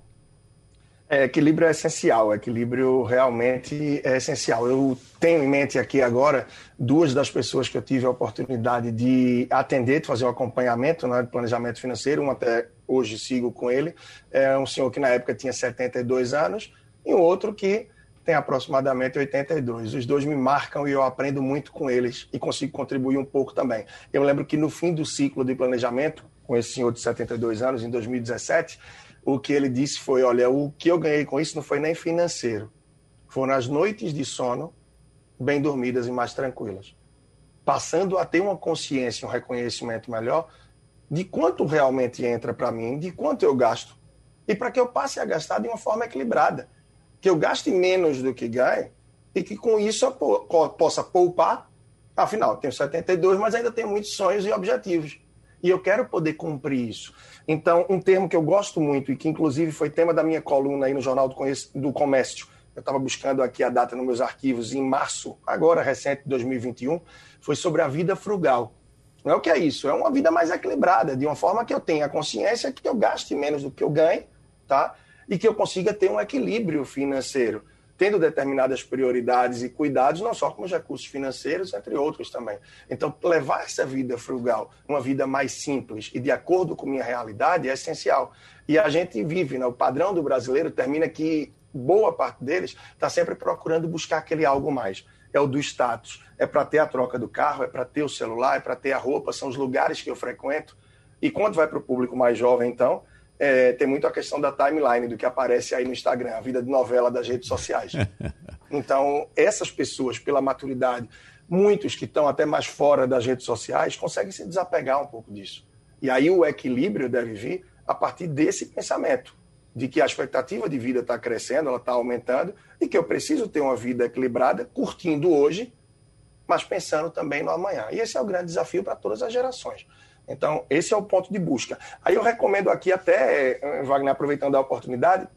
É, equilíbrio é essencial, equilíbrio realmente é essencial. Eu tenho em mente aqui agora duas das pessoas que eu tive a oportunidade de atender, de fazer um acompanhamento né, de planejamento financeiro, um até hoje sigo com ele, é um senhor que na época tinha 72 anos e um outro que tem aproximadamente 82. Os dois me marcam e eu aprendo muito com eles e consigo contribuir um pouco também. Eu lembro que no fim do ciclo de planejamento, com esse senhor de 72 anos, em 2017, o que ele disse foi: olha, o que eu ganhei com isso não foi nem financeiro, foram as noites de sono bem dormidas e mais tranquilas. Passando a ter uma consciência, um reconhecimento melhor de quanto realmente entra para mim, de quanto eu gasto e para que eu passe a gastar de uma forma equilibrada. Que eu gaste menos do que ganhe e que com isso eu possa poupar. Afinal, eu tenho 72, mas ainda tenho muitos sonhos e objetivos. E eu quero poder cumprir isso. Então, um termo que eu gosto muito e que, inclusive, foi tema da minha coluna aí no Jornal do Comércio, eu estava buscando aqui a data nos meus arquivos, em março, agora recente, de 2021, foi sobre a vida frugal. Não é o que é isso, é uma vida mais equilibrada, de uma forma que eu tenha consciência que eu gaste menos do que eu ganho, tá? E que eu consiga ter um equilíbrio financeiro, tendo determinadas prioridades e cuidados, não só com os recursos financeiros, entre outros também. Então, levar essa vida frugal, uma vida mais simples e de acordo com minha realidade é essencial. E a gente vive, né? o padrão do brasileiro termina que boa parte deles está sempre procurando buscar aquele algo mais é o do status. É para ter a troca do carro, é para ter o celular, é para ter a roupa, são os lugares que eu frequento. E quando vai para o público mais jovem, então, é, tem muito a questão da timeline, do que aparece aí no Instagram, a vida de novela das redes sociais. Então, essas pessoas, pela maturidade, muitos que estão até mais fora das redes sociais, conseguem se desapegar um pouco disso. E aí o equilíbrio deve vir a partir desse pensamento de que a expectativa de vida está crescendo, ela está aumentando, e que eu preciso ter uma vida equilibrada, curtindo hoje, mas pensando também no amanhã. E esse é o grande desafio para todas as gerações. Então, esse é o ponto de busca. Aí eu recomendo aqui até, eh, Wagner, aproveitando a oportunidade,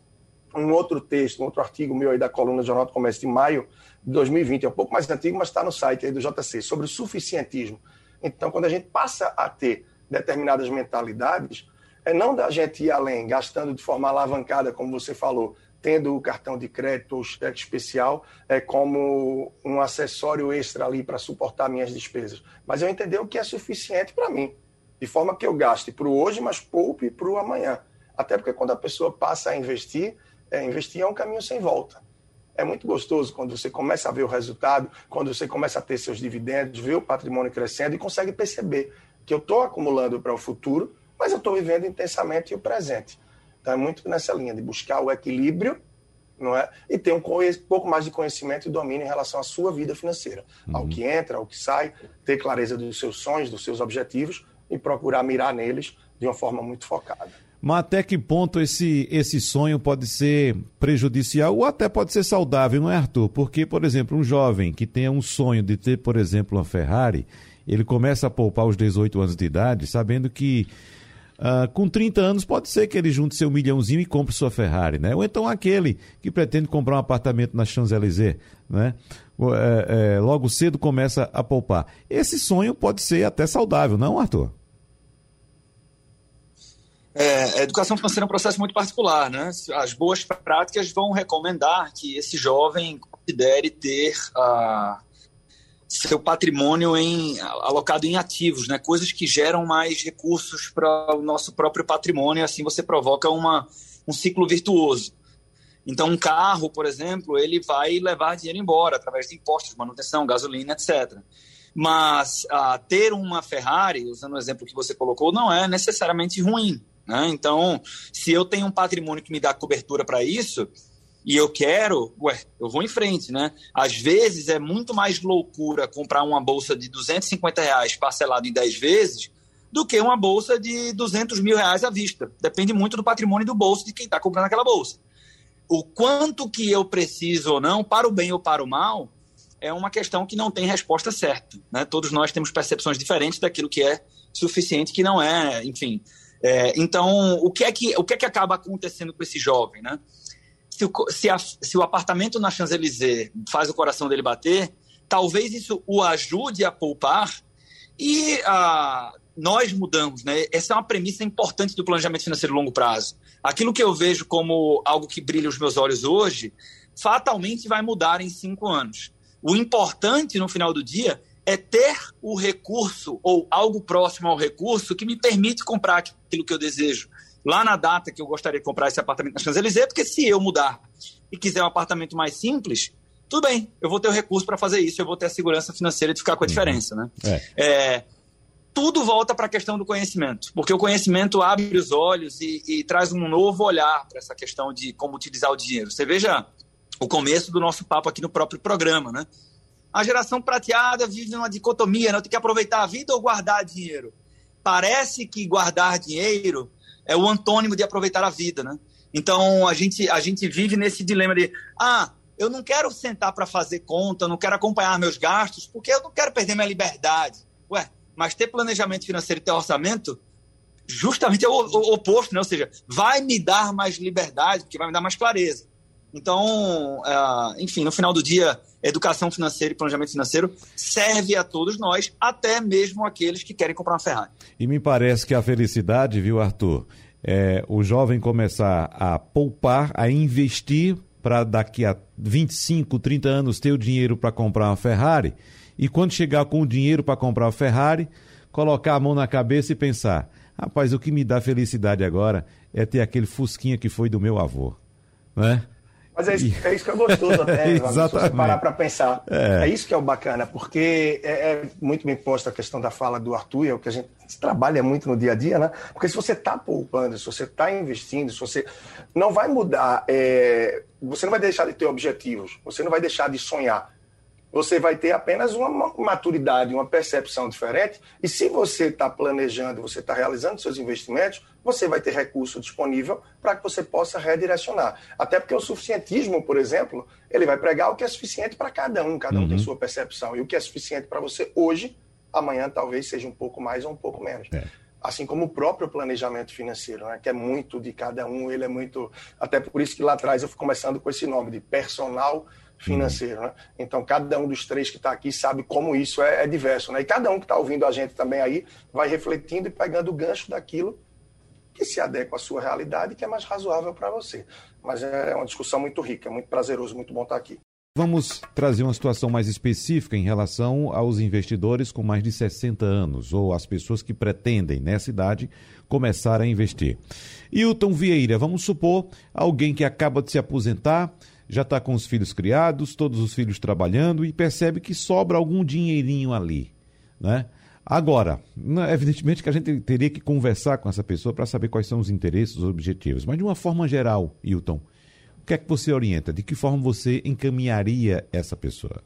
um outro texto, um outro artigo meu aí da coluna do Jornal do Comércio de maio de 2020, é um pouco mais antigo, mas está no site aí do JC, sobre o suficientismo. Então, quando a gente passa a ter determinadas mentalidades, é não da gente ir além, gastando de forma alavancada, como você falou, tendo o cartão de crédito ou cheque especial é, como um acessório extra ali para suportar minhas despesas. Mas eu entender o que é suficiente para mim, de forma que eu gaste para o hoje, mas poupe para o amanhã. Até porque quando a pessoa passa a investir, é, investir é um caminho sem volta. É muito gostoso quando você começa a ver o resultado, quando você começa a ter seus dividendos, ver o patrimônio crescendo e consegue perceber que eu estou acumulando para o futuro mas eu estou vivendo intensamente o presente. Então é muito nessa linha de buscar o equilíbrio não é? e ter um pouco mais de conhecimento e domínio em relação à sua vida financeira, uhum. ao que entra, ao que sai, ter clareza dos seus sonhos, dos seus objetivos e procurar mirar neles de uma forma muito focada. Mas até que ponto esse, esse sonho pode ser prejudicial ou até pode ser saudável, não é, Arthur? Porque, por exemplo, um jovem que tenha um sonho de ter, por exemplo, uma Ferrari, ele começa a poupar aos 18 anos de idade, sabendo que Uh, com 30 anos, pode ser que ele junte seu milhãozinho e compre sua Ferrari, né? Ou então aquele que pretende comprar um apartamento na Champs-Élysées, né? É, é, logo cedo começa a poupar. Esse sonho pode ser até saudável, não, Arthur? É, a educação financeira é um processo muito particular, né? As boas práticas vão recomendar que esse jovem considere ter a seu patrimônio em, alocado em ativos, né? coisas que geram mais recursos para o nosso próprio patrimônio, assim você provoca uma, um ciclo virtuoso. Então, um carro, por exemplo, ele vai levar dinheiro embora através de impostos, manutenção, gasolina, etc. Mas ah, ter uma Ferrari, usando o exemplo que você colocou, não é necessariamente ruim. Né? Então, se eu tenho um patrimônio que me dá cobertura para isso, e eu quero, ué, eu vou em frente, né? Às vezes é muito mais loucura comprar uma bolsa de 250 reais parcelado em 10 vezes do que uma bolsa de 200 mil reais à vista. Depende muito do patrimônio do bolso de quem está comprando aquela bolsa. O quanto que eu preciso ou não, para o bem ou para o mal, é uma questão que não tem resposta certa. Né? Todos nós temos percepções diferentes daquilo que é suficiente, que não é, enfim. É, então, o que, é que, o que é que acaba acontecendo com esse jovem, né? se o, se, a, se o apartamento na Champs-Élysées faz o coração dele bater, talvez isso o ajude a poupar e ah, nós mudamos, né? Essa é uma premissa importante do planejamento financeiro a longo prazo. Aquilo que eu vejo como algo que brilha os meus olhos hoje, fatalmente vai mudar em cinco anos. O importante, no final do dia, é ter o recurso ou algo próximo ao recurso que me permite comprar aquilo que eu desejo lá na data que eu gostaria de comprar esse apartamento na Champs-Élysées, porque se eu mudar e quiser um apartamento mais simples, tudo bem, eu vou ter o recurso para fazer isso, eu vou ter a segurança financeira de ficar com a uhum. diferença, né? É. É, tudo volta para a questão do conhecimento, porque o conhecimento abre os olhos e, e traz um novo olhar para essa questão de como utilizar o dinheiro. Você veja o começo do nosso papo aqui no próprio programa, né? A geração prateada vive numa dicotomia, né? tem que aproveitar a vida ou guardar dinheiro. Parece que guardar dinheiro é o antônimo de aproveitar a vida, né? Então a gente a gente vive nesse dilema de ah eu não quero sentar para fazer conta, não quero acompanhar meus gastos, porque eu não quero perder minha liberdade. Ué, mas ter planejamento financeiro e ter orçamento justamente é o, o, oposto, né? Ou seja, vai me dar mais liberdade, porque vai me dar mais clareza. Então, uh, enfim, no final do dia, educação financeira e planejamento financeiro serve a todos nós, até mesmo aqueles que querem comprar uma Ferrari. E me parece que a felicidade, viu, Arthur, é o jovem começar a poupar, a investir para daqui a 25, 30 anos ter o dinheiro para comprar uma Ferrari e quando chegar com o dinheiro para comprar uma Ferrari, colocar a mão na cabeça e pensar: rapaz, o que me dá felicidade agora é ter aquele Fusquinha que foi do meu avô, né? Mas é isso, é isso que é gostoso até, Exatamente. se você parar para pensar. É. é. isso que é o bacana, porque é, é, muito bem posta a questão da fala do Arthur, é o que a gente trabalha muito no dia a dia, né? Porque se você está poupando, se você está investindo, se você não vai mudar, é... você não vai deixar de ter objetivos, você não vai deixar de sonhar você vai ter apenas uma maturidade, uma percepção diferente. E se você está planejando, você está realizando seus investimentos, você vai ter recurso disponível para que você possa redirecionar. Até porque o suficientismo, por exemplo, ele vai pregar o que é suficiente para cada um, cada um uhum. tem sua percepção. E o que é suficiente para você hoje, amanhã talvez seja um pouco mais ou um pouco menos. É assim como o próprio planejamento financeiro, né, que é muito de cada um, ele é muito. Até por isso que lá atrás eu fui começando com esse nome de personal financeiro. Né? Então, cada um dos três que está aqui sabe como isso é, é diverso. Né? E cada um que está ouvindo a gente também aí vai refletindo e pegando o gancho daquilo que se adequa à sua realidade e que é mais razoável para você. Mas é uma discussão muito rica, muito prazeroso, muito bom estar tá aqui. Vamos trazer uma situação mais específica em relação aos investidores com mais de 60 anos ou as pessoas que pretendem, nessa idade, começar a investir. Hilton Vieira, vamos supor alguém que acaba de se aposentar, já está com os filhos criados, todos os filhos trabalhando e percebe que sobra algum dinheirinho ali, né? Agora, né, evidentemente que a gente teria que conversar com essa pessoa para saber quais são os interesses, os objetivos, mas de uma forma geral, Hilton, o que é que você orienta? De que forma você encaminharia essa pessoa?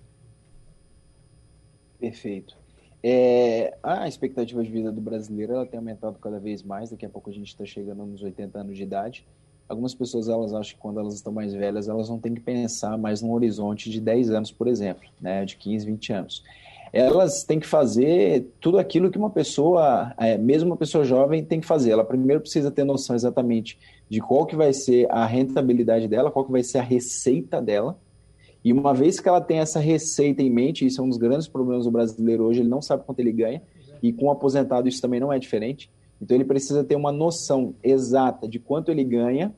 Perfeito. É, a expectativa de vida do brasileiro ela tem aumentado cada vez mais. Daqui a pouco a gente está chegando nos 80 anos de idade. Algumas pessoas elas acham que quando elas estão mais velhas, elas não têm que pensar mais num horizonte de 10 anos, por exemplo, né, de 15, 20 anos. Elas têm que fazer tudo aquilo que uma pessoa, é, mesmo uma pessoa jovem, tem que fazer. Ela primeiro precisa ter noção exatamente de qual que vai ser a rentabilidade dela, qual que vai ser a receita dela. E uma vez que ela tem essa receita em mente, isso é um dos grandes problemas do brasileiro hoje, ele não sabe quanto ele ganha, e com o aposentado isso também não é diferente. Então ele precisa ter uma noção exata de quanto ele ganha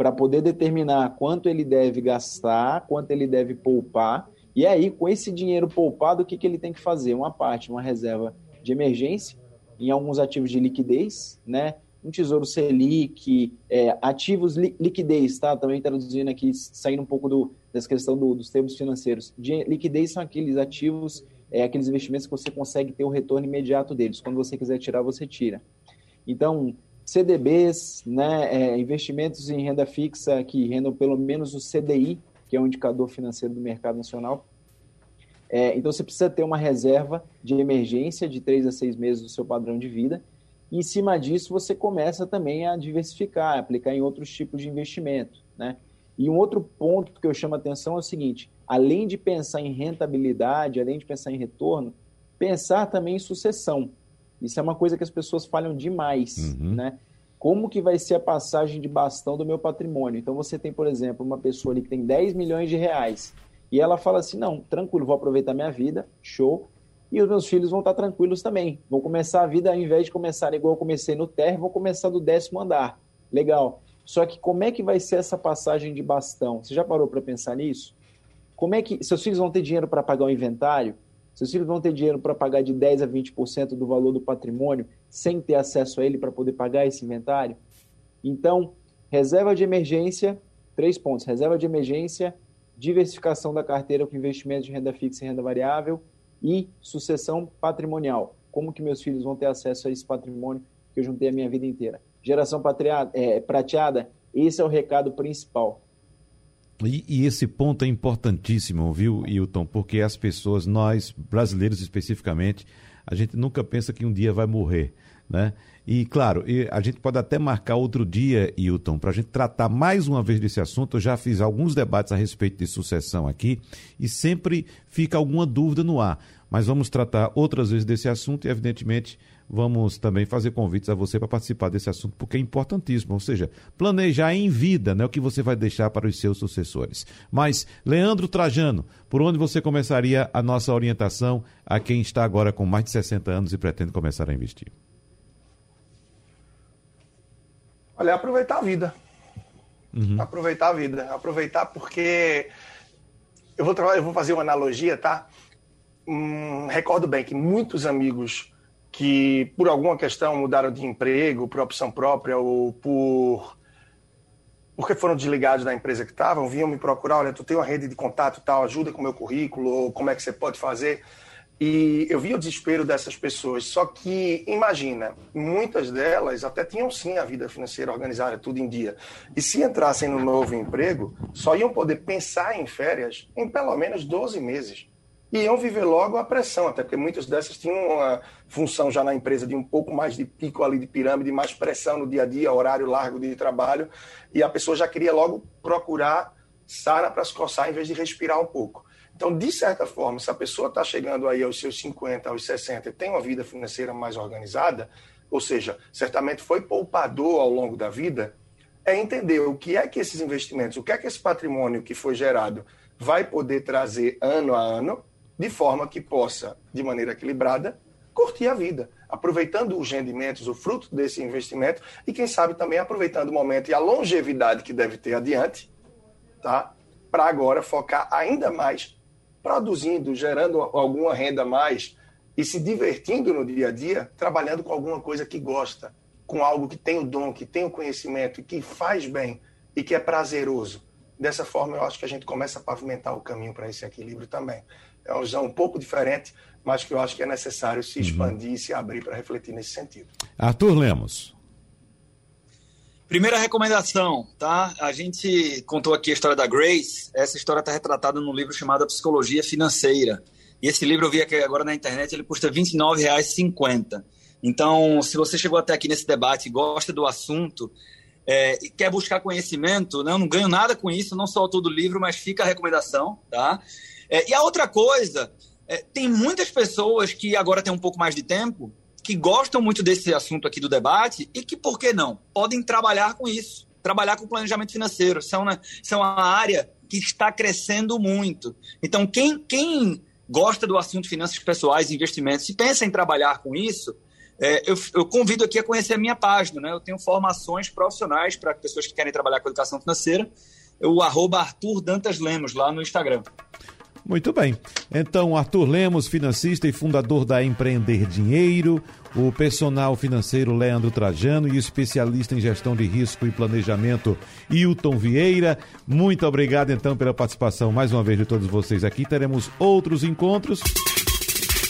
para poder determinar quanto ele deve gastar, quanto ele deve poupar. E aí, com esse dinheiro poupado, o que, que ele tem que fazer? Uma parte, uma reserva de emergência, em alguns ativos de liquidez, né? Um tesouro Selic, é, ativos li liquidez, tá? Também traduzindo aqui, saindo um pouco do, dessa questão do, dos termos financeiros. De, liquidez são aqueles ativos, é, aqueles investimentos que você consegue ter o retorno imediato deles. Quando você quiser tirar, você tira. Então, CDBs, né, é, investimentos em renda fixa que rendam pelo menos o CDI, que é um indicador financeiro do mercado nacional. É, então, você precisa ter uma reserva de emergência de três a seis meses do seu padrão de vida. E, em cima disso, você começa também a diversificar, aplicar em outros tipos de investimento. Né? E um outro ponto que eu chamo a atenção é o seguinte: além de pensar em rentabilidade, além de pensar em retorno, pensar também em sucessão. Isso é uma coisa que as pessoas falham demais, uhum. né? Como que vai ser a passagem de bastão do meu patrimônio? Então você tem, por exemplo, uma pessoa ali que tem 10 milhões de reais e ela fala assim, não, tranquilo, vou aproveitar minha vida, show, e os meus filhos vão estar tranquilos também. Vão começar a vida, ao invés de começar igual eu comecei no terra, vou começar do décimo andar. Legal. Só que como é que vai ser essa passagem de bastão? Você já parou para pensar nisso? Como é que seus filhos vão ter dinheiro para pagar o inventário? Seus filhos vão ter dinheiro para pagar de 10% a 20% do valor do patrimônio sem ter acesso a ele para poder pagar esse inventário? Então, reserva de emergência, três pontos: reserva de emergência, diversificação da carteira com investimento de renda fixa e renda variável e sucessão patrimonial. Como que meus filhos vão ter acesso a esse patrimônio que eu juntei a minha vida inteira? Geração é, prateada, esse é o recado principal. E, e, esse ponto é importantíssimo, viu, Hilton? Porque as pessoas, nós brasileiros especificamente, a gente nunca pensa que um dia vai morrer, né? E, claro, a gente pode até marcar outro dia, Hilton, para a gente tratar mais uma vez desse assunto. Eu já fiz alguns debates a respeito de sucessão aqui e sempre fica alguma dúvida no ar. Mas vamos tratar outras vezes desse assunto e, evidentemente, vamos também fazer convites a você para participar desse assunto, porque é importantíssimo. Ou seja, planejar em vida né, o que você vai deixar para os seus sucessores. Mas, Leandro Trajano, por onde você começaria a nossa orientação a quem está agora com mais de 60 anos e pretende começar a investir? Olha, aproveitar a vida. Uhum. Aproveitar a vida. Aproveitar porque. Eu vou, eu vou fazer uma analogia, tá? Hum, recordo bem que muitos amigos que, por alguma questão, mudaram de emprego, por opção própria ou por. Porque foram desligados da empresa que estavam, vinham me procurar: olha, tu tem uma rede de contato tal, ajuda com o meu currículo, ou como é que você pode fazer. E eu vi o desespero dessas pessoas. Só que, imagina, muitas delas até tinham sim a vida financeira organizada, tudo em dia. E se entrassem no novo emprego, só iam poder pensar em férias em pelo menos 12 meses. E iam viver logo a pressão, até porque muitas dessas tinham uma função já na empresa de um pouco mais de pico ali de pirâmide, mais pressão no dia a dia, horário largo de trabalho. E a pessoa já queria logo procurar Sara para se coçar em vez de respirar um pouco. Então, de certa forma, se a pessoa está chegando aí aos seus 50, aos 60 e tem uma vida financeira mais organizada, ou seja, certamente foi poupador ao longo da vida, é entender o que é que esses investimentos, o que é que esse patrimônio que foi gerado vai poder trazer ano a ano, de forma que possa, de maneira equilibrada, curtir a vida, aproveitando os rendimentos, o fruto desse investimento e, quem sabe, também aproveitando o momento e a longevidade que deve ter adiante, tá? para agora focar ainda mais produzindo, gerando alguma renda mais e se divertindo no dia a dia, trabalhando com alguma coisa que gosta, com algo que tem o dom, que tem o conhecimento, que faz bem e que é prazeroso. Dessa forma, eu acho que a gente começa a pavimentar o caminho para esse equilíbrio também. É uma visão um pouco diferente, mas que eu acho que é necessário se uhum. expandir uhum. e se abrir para refletir nesse sentido. Arthur Lemos. Primeira recomendação, tá? A gente contou aqui a história da Grace. Essa história está retratada num livro chamado Psicologia Financeira. E esse livro eu vi aqui agora na internet, ele custa R$ 29,50. Então, se você chegou até aqui nesse debate e gosta do assunto é, e quer buscar conhecimento, né? eu não ganho nada com isso, não só todo o livro, mas fica a recomendação, tá? É, e a outra coisa, é, tem muitas pessoas que agora têm um pouco mais de tempo que gostam muito desse assunto aqui do debate e que, por que não, podem trabalhar com isso, trabalhar com planejamento financeiro. Isso é uma, isso é uma área que está crescendo muito. Então, quem, quem gosta do assunto finanças pessoais, investimentos, e pensa em trabalhar com isso, é, eu, eu, convido aqui a conhecer a minha página. Né? Eu tenho formações profissionais para pessoas que querem trabalhar com educação financeira. O arroba Arthur Dantas Lemos, lá no Instagram. Muito bem. Então, Arthur Lemos, financista e fundador da Empreender Dinheiro, o personal financeiro Leandro Trajano e o especialista em gestão de risco e planejamento Hilton Vieira. Muito obrigado, então, pela participação mais uma vez de todos vocês aqui. Teremos outros encontros.